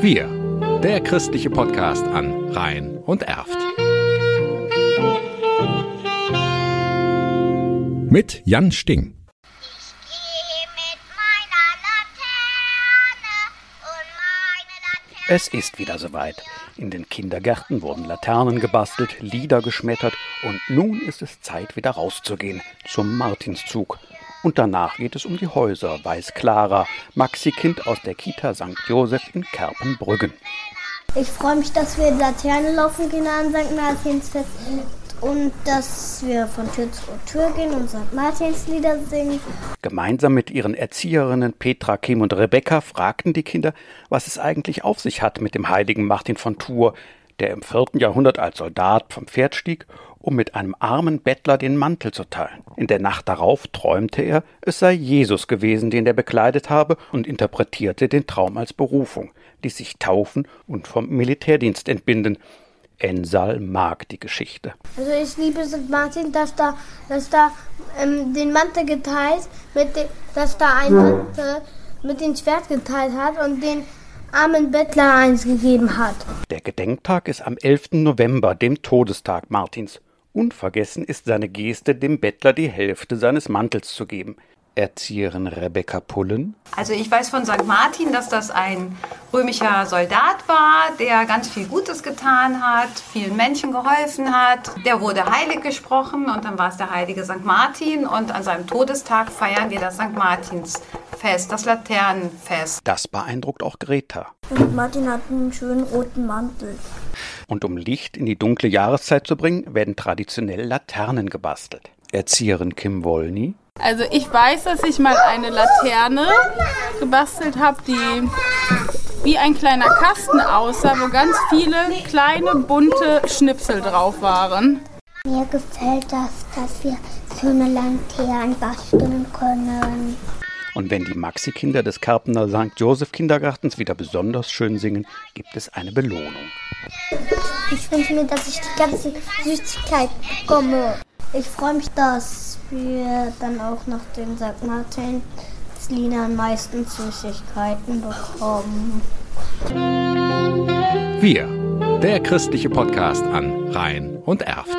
Wir, der christliche Podcast an Rhein und Erft. Mit Jan Sting. Es ist wieder soweit. In den Kindergärten wurden Laternen gebastelt, Lieder geschmettert und nun ist es Zeit, wieder rauszugehen zum Martinszug. Und danach geht es um die Häuser, weiß Clara, Maxi-Kind aus der Kita St. Josef in Kerpenbrüggen. Ich freue mich, dass wir Laterne laufen gehen an St. Martinsfest und dass wir von Tür zu Tür gehen und St. Martins Lieder singen. Gemeinsam mit ihren Erzieherinnen Petra, Kim und Rebecca fragten die Kinder, was es eigentlich auf sich hat mit dem heiligen Martin von Tours, der im vierten Jahrhundert als Soldat vom Pferd stieg, um mit einem armen Bettler den Mantel zu teilen. In der Nacht darauf träumte er, es sei Jesus gewesen, den er bekleidet habe, und interpretierte den Traum als Berufung, ließ sich taufen und vom Militärdienst entbinden. Ensal mag die Geschichte. Also ich liebe St. Martin, dass da, dass da ähm, den Mantel geteilt, mit dem, dass da ein Mantel mit dem Schwert geteilt hat und den armen Bettler eins gegeben hat. Der Gedenktag ist am 11. November, dem Todestag Martins. Unvergessen ist seine Geste, dem Bettler die Hälfte seines Mantels zu geben. Erzieherin Rebecca Pullen. Also ich weiß von St. Martin, dass das ein römischer Soldat war, der ganz viel Gutes getan hat, vielen Menschen geholfen hat. Der wurde heilig gesprochen und dann war es der heilige St. Martin und an seinem Todestag feiern wir das St. Martinsfest, das Laternenfest. Das beeindruckt auch Greta. Und Martin hat einen schönen roten Mantel. Und um Licht in die dunkle Jahreszeit zu bringen, werden traditionell Laternen gebastelt. Erzieherin Kim Wolny. Also ich weiß, dass ich mal eine Laterne gebastelt habe, die wie ein kleiner Kasten aussah, wo ganz viele kleine bunte Schnipsel drauf waren. Mir gefällt das, dass wir so eine Lanterne basteln können. Und wenn die Maxi-Kinder des Karpener St. Joseph Kindergartens wieder besonders schön singen, gibt es eine Belohnung. Ich wünsche mir, dass ich die ganze Süßigkeit bekomme. Ich freue mich, dass wir dann auch nach den St. Martin Liedern meistens Süßigkeiten bekommen. Wir, der christliche Podcast an Rhein und Erft.